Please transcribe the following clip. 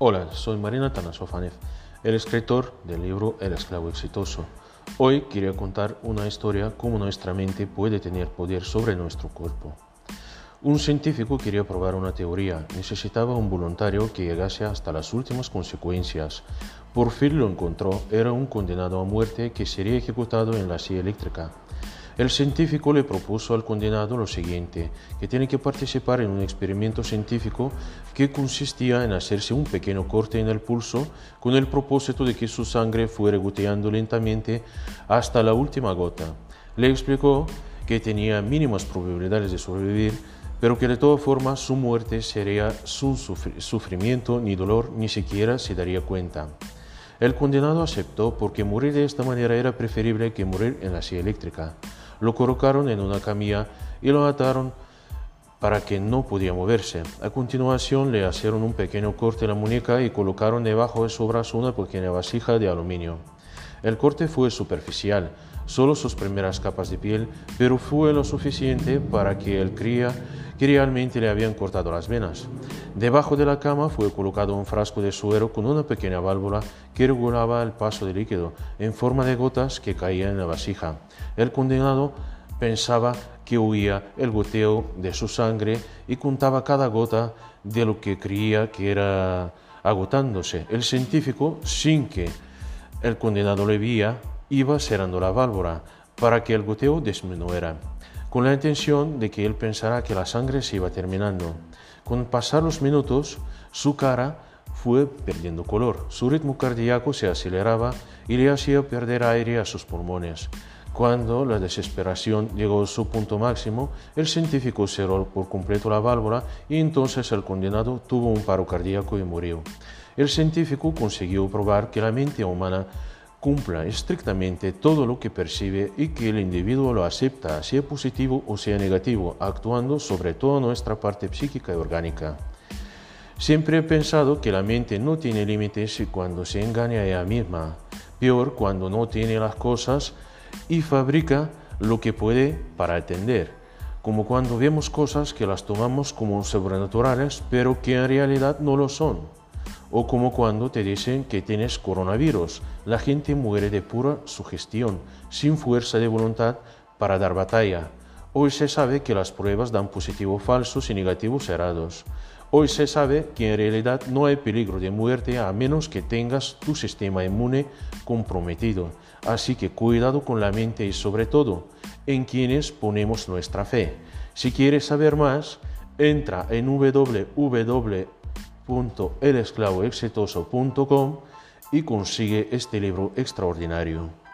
Hola, soy Marina Tanasofanev, el escritor del libro El esclavo exitoso. Hoy quería contar una historia cómo nuestra mente puede tener poder sobre nuestro cuerpo. Un científico quería probar una teoría, necesitaba un voluntario que llegase hasta las últimas consecuencias. Por fin lo encontró, era un condenado a muerte que sería ejecutado en la silla eléctrica. El científico le propuso al condenado lo siguiente, que tiene que participar en un experimento científico que consistía en hacerse un pequeño corte en el pulso con el propósito de que su sangre fuera goteando lentamente hasta la última gota. Le explicó que tenía mínimas probabilidades de sobrevivir, pero que de todas formas su muerte sería sin sufrimiento ni dolor, ni siquiera se daría cuenta. El condenado aceptó porque morir de esta manera era preferible que morir en la silla eléctrica. Lo colocaron en una camilla y lo ataron para que no podía moverse. A continuación le hicieron un pequeño corte en la muñeca y colocaron debajo de su brazo una pequeña vasija de aluminio. El corte fue superficial, solo sus primeras capas de piel, pero fue lo suficiente para que él cría que realmente le habían cortado las venas. Debajo de la cama fue colocado un frasco de suero con una pequeña válvula que regulaba el paso de líquido en forma de gotas que caían en la vasija. El condenado pensaba que huía el goteo de su sangre y contaba cada gota de lo que creía que era agotándose. El científico, sin que el condenado le veía, iba cerrando la válvula para que el goteo disminuyera con la intención de que él pensara que la sangre se iba terminando. Con pasar los minutos, su cara fue perdiendo color, su ritmo cardíaco se aceleraba y le hacía perder aire a sus pulmones. Cuando la desesperación llegó a su punto máximo, el científico cerró por completo la válvula y entonces el condenado tuvo un paro cardíaco y murió. El científico consiguió probar que la mente humana cumpla estrictamente todo lo que percibe y que el individuo lo acepta, sea positivo o sea negativo, actuando sobre toda nuestra parte psíquica y orgánica. Siempre he pensado que la mente no tiene límites cuando se engaña a ella misma, peor cuando no tiene las cosas y fabrica lo que puede para atender, como cuando vemos cosas que las tomamos como sobrenaturales, pero que en realidad no lo son o como cuando te dicen que tienes coronavirus. La gente muere de pura sugestión, sin fuerza de voluntad para dar batalla. Hoy se sabe que las pruebas dan positivos falsos y negativos cerrados. Hoy se sabe que en realidad no hay peligro de muerte a menos que tengas tu sistema inmune comprometido. Así que cuidado con la mente y sobre todo en quienes ponemos nuestra fe. Si quieres saber más, entra en www www.elesclavoexitoso.com y consigue este libro extraordinario.